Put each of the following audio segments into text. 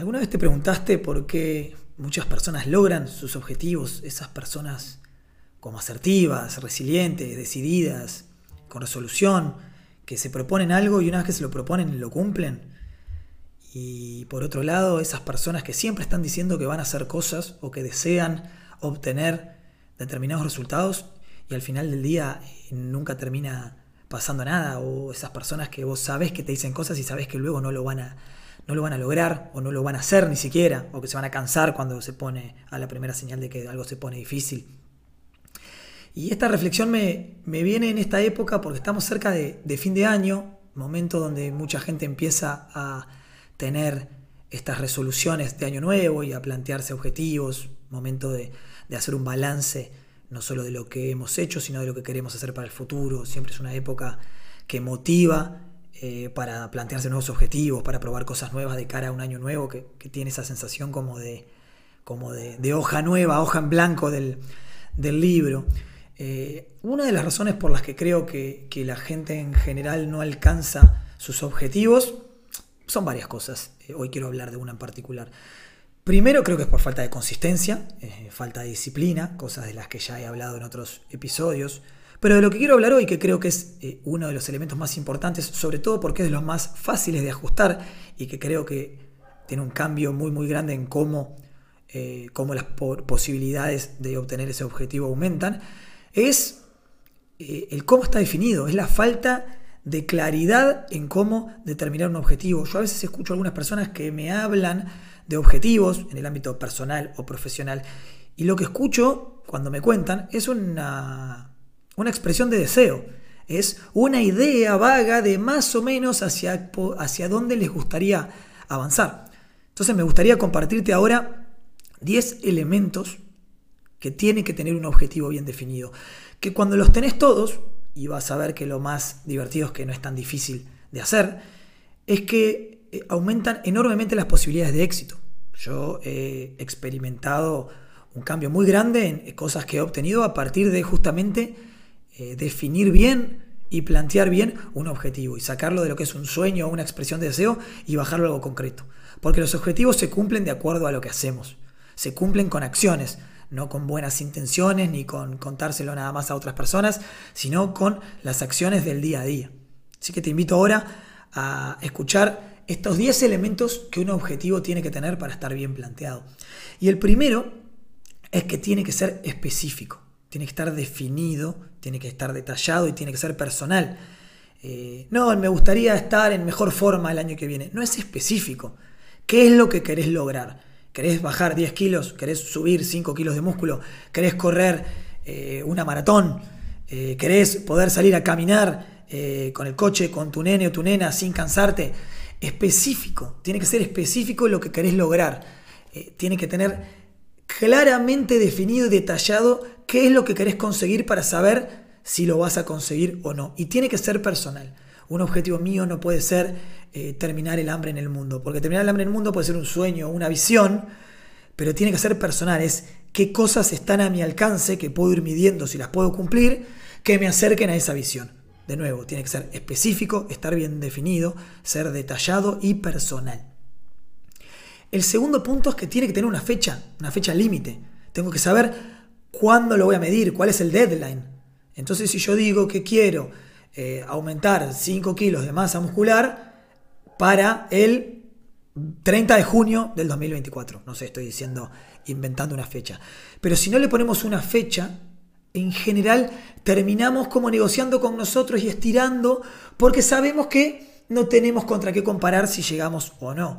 ¿Alguna vez te preguntaste por qué muchas personas logran sus objetivos? Esas personas como asertivas, resilientes, decididas, con resolución, que se proponen algo y una vez que se lo proponen lo cumplen. Y por otro lado, esas personas que siempre están diciendo que van a hacer cosas o que desean obtener determinados resultados y al final del día eh, nunca termina pasando nada o esas personas que vos sabés que te dicen cosas y sabés que luego no lo van a no lo van a lograr o no lo van a hacer ni siquiera o que se van a cansar cuando se pone a la primera señal de que algo se pone difícil. Y esta reflexión me, viene en esta época porque estamos cerca de, fin de año, momento donde mucha gente empieza a tener estas resoluciones de año nuevo y a plantearse objetivos, momento de, de hacer un balance no solo de lo que hemos hecho, sino de lo que queremos hacer para el futuro. Siempre es una época que motiva eh, para plantearse nuevos objetivos, para probar cosas nuevas de cara a un año nuevo, que, tiene esa sensación como de, como de, hoja nueva, hoja en blanco del, libro. Eh, una de las razones por las que creo que, la gente en general no alcanza sus objetivos son varias cosas. Eh, hoy quiero hablar de una en particular. Primero creo que es por falta de consistencia, falta de disciplina, cosas de las que ya he hablado en otros episodios. Pero de lo que quiero hablar hoy, que creo que es eh, uno de los elementos más importantes, sobre todo porque es de los más fáciles de ajustar y que creo que tiene un cambio muy muy grande en cómo, eh, cómo las posibilidades de obtener ese objetivo aumentan, es el cómo está definido, es la falta de claridad en cómo determinar un objetivo. Yo a veces escucho a algunas personas que me hablan de objetivos en el ámbito personal o profesional. Y lo que escucho cuando me cuentan es una, una expresión de deseo. Es una idea vaga de más o menos hacia, hacia dónde les gustaría avanzar. Entonces me gustaría compartirte ahora 10 elementos que tiene que tener un objetivo bien definido. Que cuando los tenés todos, y vas a ver que lo más divertido es que no es tan difícil de hacer, es que eh, aumentan enormemente las posibilidades de éxito. Yo he experimentado un cambio muy grande en cosas que he obtenido a partir de justamente eh, definir bien y plantear bien un objetivo y sacarlo de lo que es un sueño o una expresión de deseo y bajarlo a algo concreto. Porque los objetivos se cumplen de acuerdo a lo que hacemos, se cumplen con acciones, no con buenas intenciones ni con contárselo nada más a otras personas, sino con las acciones del día a día. Así que te invito ahora a escuchar estos 10 elementos que un objetivo tiene que tener para estar bien planteado. Y el primero es que tiene que ser específico, tiene que estar definido, tiene que estar detallado y tiene que ser personal. Eh, no, me gustaría estar en mejor forma el año que viene. No es específico. ¿Qué es lo que querés lograr? ¿Querés bajar 10 kilos? ¿Querés subir 5 kilos de músculo? ¿Querés correr eh, una maratón? Eh, ¿Querés poder salir a caminar con el coche, con tu nene o tu nena sin cansarte? específico, tiene que ser específico lo que querés lograr. Tiene que tener claramente definido y detallado qué es lo que querés conseguir para saber si lo vas a conseguir o no. Y tiene que ser personal. Un objetivo mío no puede ser eh, terminar el hambre en el mundo, porque terminar el hambre en el mundo puede ser un sueño, una visión, pero tiene que ser personal. Es qué cosas están a mi alcance que puedo ir midiendo si las puedo cumplir, que me acerquen a esa visión. De nuevo, tiene que ser específico, estar bien definido, ser detallado y personal. El segundo punto es que tiene que tener una fecha, una fecha límite. Tengo que saber cuándo lo voy a medir, cuál es el deadline. Entonces, si yo digo que quiero eh, aumentar 5 kilos de masa muscular para el 30 de junio del 2024. No sé, estoy diciendo, inventando una fecha. Pero si no le ponemos una fecha, en general terminamos como negociando con nosotros y estirando porque sabemos que no tenemos contra qué comparar si llegamos o no.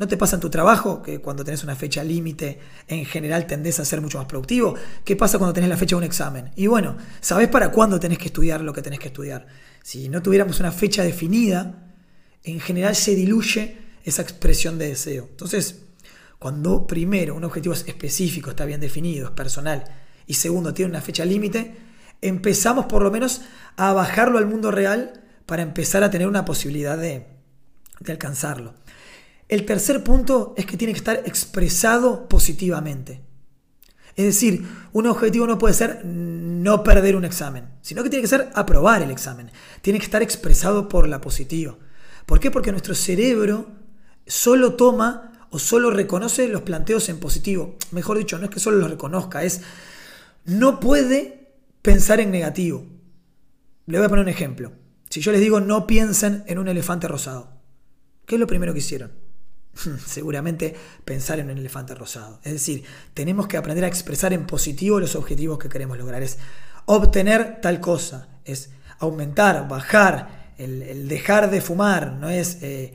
¿No te pasa en tu trabajo que cuando tenés una fecha límite en general tendés a ser mucho más productivo? ¿Qué pasa cuando tenés la fecha de un examen? Y bueno, sabés para cuándo tenés que estudiar lo que tenés que estudiar. Si no tuviéramos una fecha definida, en general se diluye esa expresión de deseo. Entonces, cuando primero un objetivo es específico, está bien definido, es personal, y segundo, tiene una fecha límite, empezamos por lo menos a bajarlo al mundo real para empezar a tener una posibilidad de, alcanzarlo. El tercer punto es que tiene que estar expresado positivamente. Es decir, un objetivo no puede ser no perder un examen, sino que tiene que ser aprobar el examen. Tiene que estar expresado por la positiva. ¿Por qué? Porque nuestro cerebro solo toma o solo reconoce los planteos en positivo. Mejor dicho, no es que solo los reconozca, es no puede pensar en negativo. Le voy a poner un ejemplo. Si yo les digo no piensen en un elefante rosado, ¿qué es lo primero que hicieron? Seguramente pensar en un elefante rosado. Es decir, tenemos que aprender a expresar en positivo los objetivos que queremos lograr. Es obtener tal cosa, es aumentar, bajar, el, dejar de fumar, no es eh,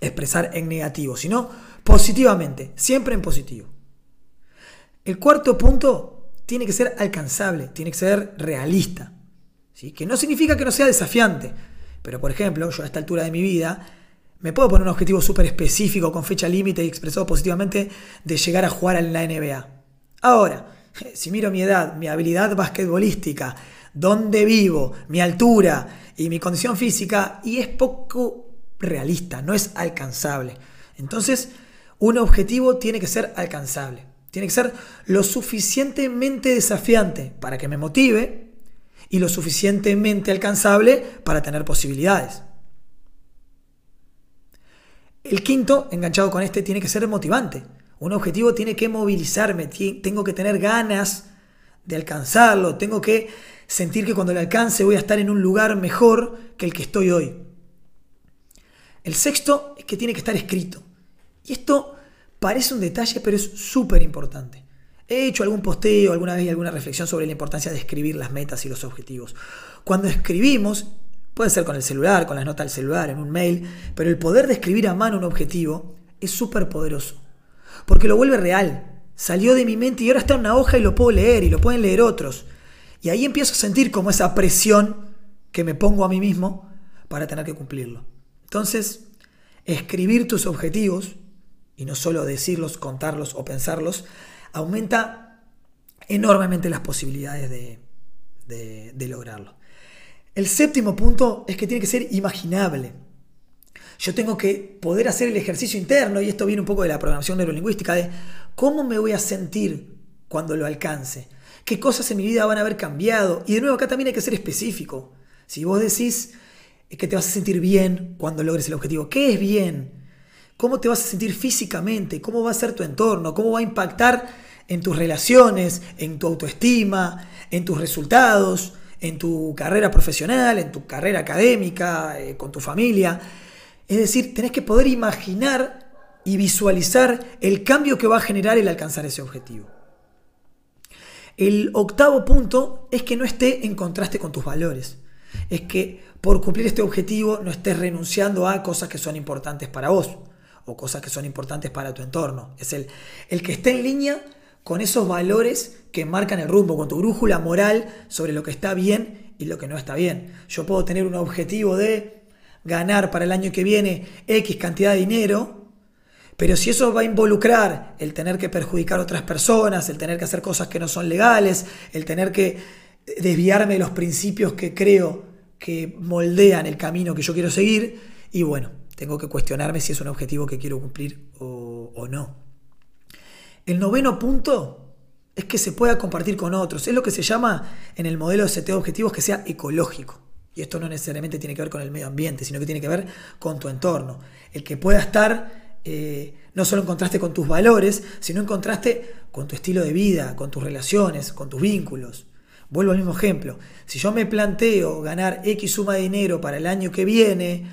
expresar en negativo, sino positivamente, siempre en positivo. El cuarto punto tiene que ser alcanzable, tiene que ser realista, ¿sí? que no significa que no sea desafiante, pero por ejemplo, yo a esta altura de mi vida me puedo poner un objetivo súper específico con fecha límite y expresado positivamente de llegar a jugar en la NBA. Ahora, si miro mi edad, mi habilidad basquetbolística, dónde vivo, mi altura y mi condición física, y es poco realista, no es alcanzable. Entonces, un objetivo tiene que ser alcanzable, tiene que ser lo suficientemente desafiante para que me motive y lo suficientemente alcanzable para tener posibilidades. El quinto, enganchado con este, tiene que ser motivante. Un objetivo tiene que movilizarme, tengo que tener ganas de alcanzarlo, tengo que sentir que cuando lo alcance voy a estar en un lugar mejor que el que estoy hoy. El sexto es que tiene que estar escrito. Y esto parece un detalle, pero es súper importante. He hecho algún posteo alguna vez alguna reflexión sobre la importancia de escribir las metas y los objetivos. Cuando escribimos, puede ser con el celular, con las notas del celular, en un mail, pero el poder de escribir a mano un objetivo es súper poderoso. Porque lo vuelve real. Salió de mi mente y ahora está en una hoja y lo puedo leer y lo pueden leer otros. Y ahí empiezo a sentir como esa presión que me pongo a mí mismo para tener que cumplirlo. Entonces, escribir tus objetivos, y no solo decirlos, contarlos o pensarlos, aumenta enormemente las posibilidades de, lograrlo. El séptimo punto es que tiene que ser imaginable. Yo tengo que poder hacer el ejercicio interno, y esto viene un poco de la programación neurolingüística, de cómo me voy a sentir cuando lo alcance, qué cosas en mi vida van a haber cambiado. Y de nuevo, acá también hay que ser específico. Si vos decís, que te vas a sentir bien cuando logres el objetivo. ¿Qué es bien? ¿Cómo te vas a sentir físicamente? ¿Cómo va a ser tu entorno? ¿Cómo va a impactar en tus relaciones, en tu autoestima, en tus resultados, en tu carrera profesional, en tu carrera académica, eh, con tu familia? Es decir, tenés que poder imaginar y visualizar el cambio que va a generar el alcanzar ese objetivo. El octavo punto es que no esté en contraste con tus valores. Es que por cumplir este objetivo no estés renunciando a cosas que son importantes para vos o cosas que son importantes para tu entorno. Es el, el que esté en línea con esos valores que marcan el rumbo, con tu brújula moral sobre lo que está bien y lo que no está bien. Yo puedo tener un objetivo de ganar para el año que viene X cantidad de dinero, pero si eso va a involucrar el tener que perjudicar a otras personas, el tener que hacer cosas que no son legales, el tener que desviarme de los principios que creo que moldean el camino que yo quiero seguir y bueno, tengo que cuestionarme si es un objetivo que quiero cumplir o, no. El noveno punto es que se pueda compartir con otros. Es lo que se llama en el modelo de seteo objetivos que sea ecológico. Y esto no necesariamente tiene que ver con el medio ambiente, sino que tiene que ver con tu entorno. El que pueda estar eh, no solo en contraste con tus valores, sino en contraste con tu estilo de vida, con tus relaciones, con tus vínculos. Vuelvo al mismo ejemplo. Si yo me planteo ganar X suma de dinero para el año que viene,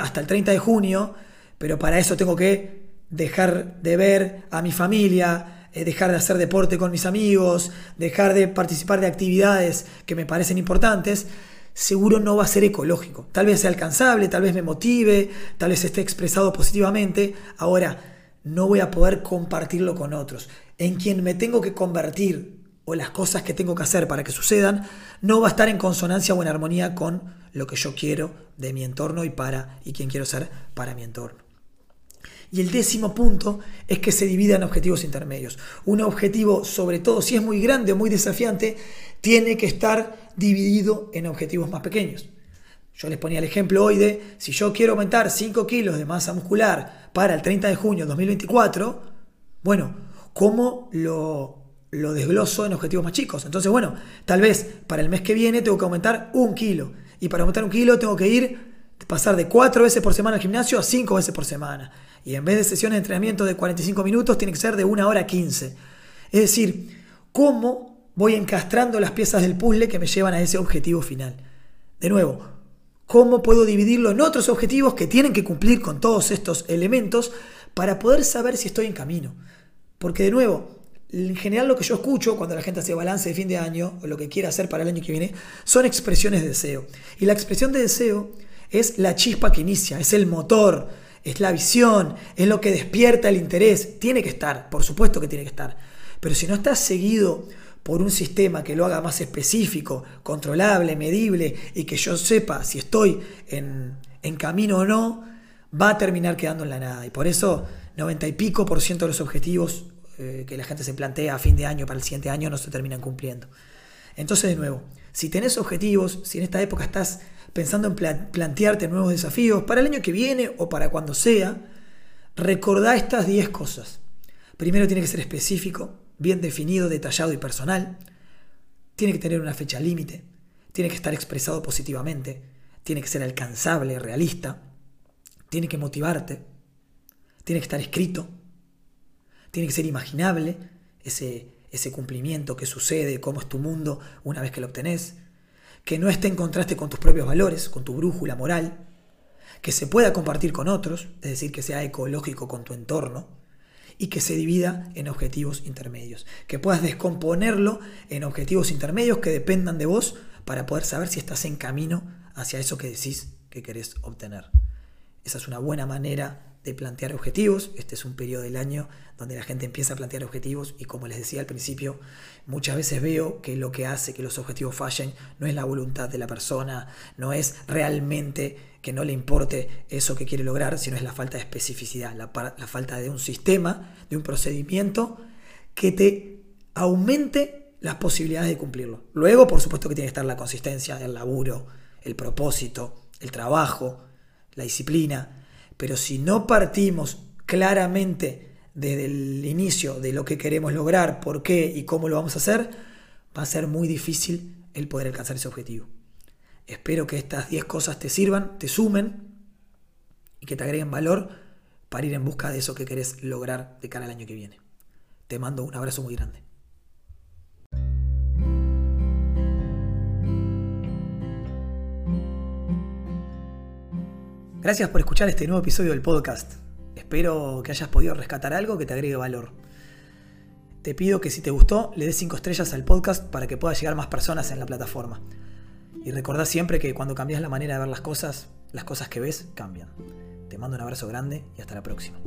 hasta el 30 de junio, pero para eso tengo que dejar de ver a mi familia, eh, dejar de hacer deporte con mis amigos, dejar de participar de actividades que me parecen importantes, seguro no va a ser ecológico. Tal vez sea alcanzable, tal vez me motive, tal vez esté expresado positivamente. Ahora, no voy a poder compartirlo con otros. En quien me tengo que convertir o las cosas que tengo que hacer para que sucedan no va a estar en consonancia o en armonía con lo que yo quiero de mi entorno y para y quien quiero ser para mi entorno. Y el décimo punto es que se divida en objetivos intermedios. Un objetivo, sobre todo si es muy grande o muy desafiante, tiene que estar dividido en objetivos más pequeños. Yo les ponía el ejemplo hoy de si yo quiero aumentar 5 kilos de masa muscular para el 30 de junio de 2024, bueno, ¿cómo lo lo desgloso en objetivos más chicos. Entonces, bueno, tal vez para el mes que viene tengo que aumentar un kilo. Y para aumentar un kilo tengo que ir, pasar de cuatro veces por semana al gimnasio a cinco veces por semana. Y en vez de sesiones de entrenamiento de 45 minutos, tiene que ser de una hora 15. Es decir, cómo voy encastrando las piezas del puzzle que me llevan a ese objetivo final. De nuevo, cómo puedo dividirlo en otros objetivos que tienen que cumplir con todos estos elementos para poder saber si estoy en camino. Porque de nuevo, en general lo que yo escucho cuando la gente hace balance de fin de año o lo que quiere hacer para el año que viene son expresiones de deseo. Y la expresión de deseo es la chispa que inicia, es el motor, es la visión, es lo que despierta el interés. Tiene que estar, por supuesto que tiene que estar. Pero si no está seguido por un sistema que lo haga más específico, controlable, medible y que yo sepa si estoy en, en camino o no, va a terminar quedando en la nada. Y por eso 90 y pico por ciento de los objetivos eh, que la gente se plantea a fin de año para el siguiente año no se terminan cumpliendo. Entonces, de nuevo, si tenés objetivos, si en esta época estás pensando en plantearte nuevos desafíos para el año que viene o para cuando sea, recordá estas 10 cosas. Primero tiene que ser específico, bien definido, detallado y personal. Tiene que tener una fecha límite. Tiene que estar expresado positivamente. Tiene que ser alcanzable, realista. Tiene que motivarte. Tiene que estar escrito. Tiene que ser imaginable ese, ese cumplimiento que sucede, cómo es tu mundo una vez que lo obtenés. Que no esté en contraste con tus propios valores, con tu brújula moral. Que se pueda compartir con otros, es decir, que sea ecológico con tu entorno. Y que se divida en objetivos intermedios. Que puedas descomponerlo en objetivos intermedios que dependan de vos para poder saber si estás en camino hacia eso que decís que querés obtener. Esa es una buena manera de plantear objetivos. Este es un periodo del año donde la gente empieza a plantear objetivos y como les decía al principio, muchas veces veo que lo que hace que los objetivos fallen no es la voluntad de la persona, no es realmente que no le importe eso que quiere lograr, sino es la falta de especificidad, la, la falta de un sistema, de un procedimiento que te aumente las posibilidades de cumplirlo. Luego, por supuesto que tiene que estar la consistencia, el laburo, el propósito, el trabajo, la disciplina, pero si no partimos claramente desde el inicio de lo que queremos lograr, por qué y cómo lo vamos a hacer, va a ser muy difícil el poder alcanzar ese objetivo. Espero que estas 10 cosas te sirvan, te sumen y que te agreguen valor para ir en busca de eso que querés lograr de cara al año que viene. Te mando un abrazo muy grande. Gracias por escuchar este nuevo episodio del podcast. Espero que hayas podido rescatar algo que te agregue valor. Te pido que si te gustó, le des 5 estrellas al podcast para que pueda llegar más personas en la plataforma. Y recordá siempre que cuando cambias la manera de ver las cosas, las cosas que ves cambian. Te mando un abrazo grande y hasta la próxima.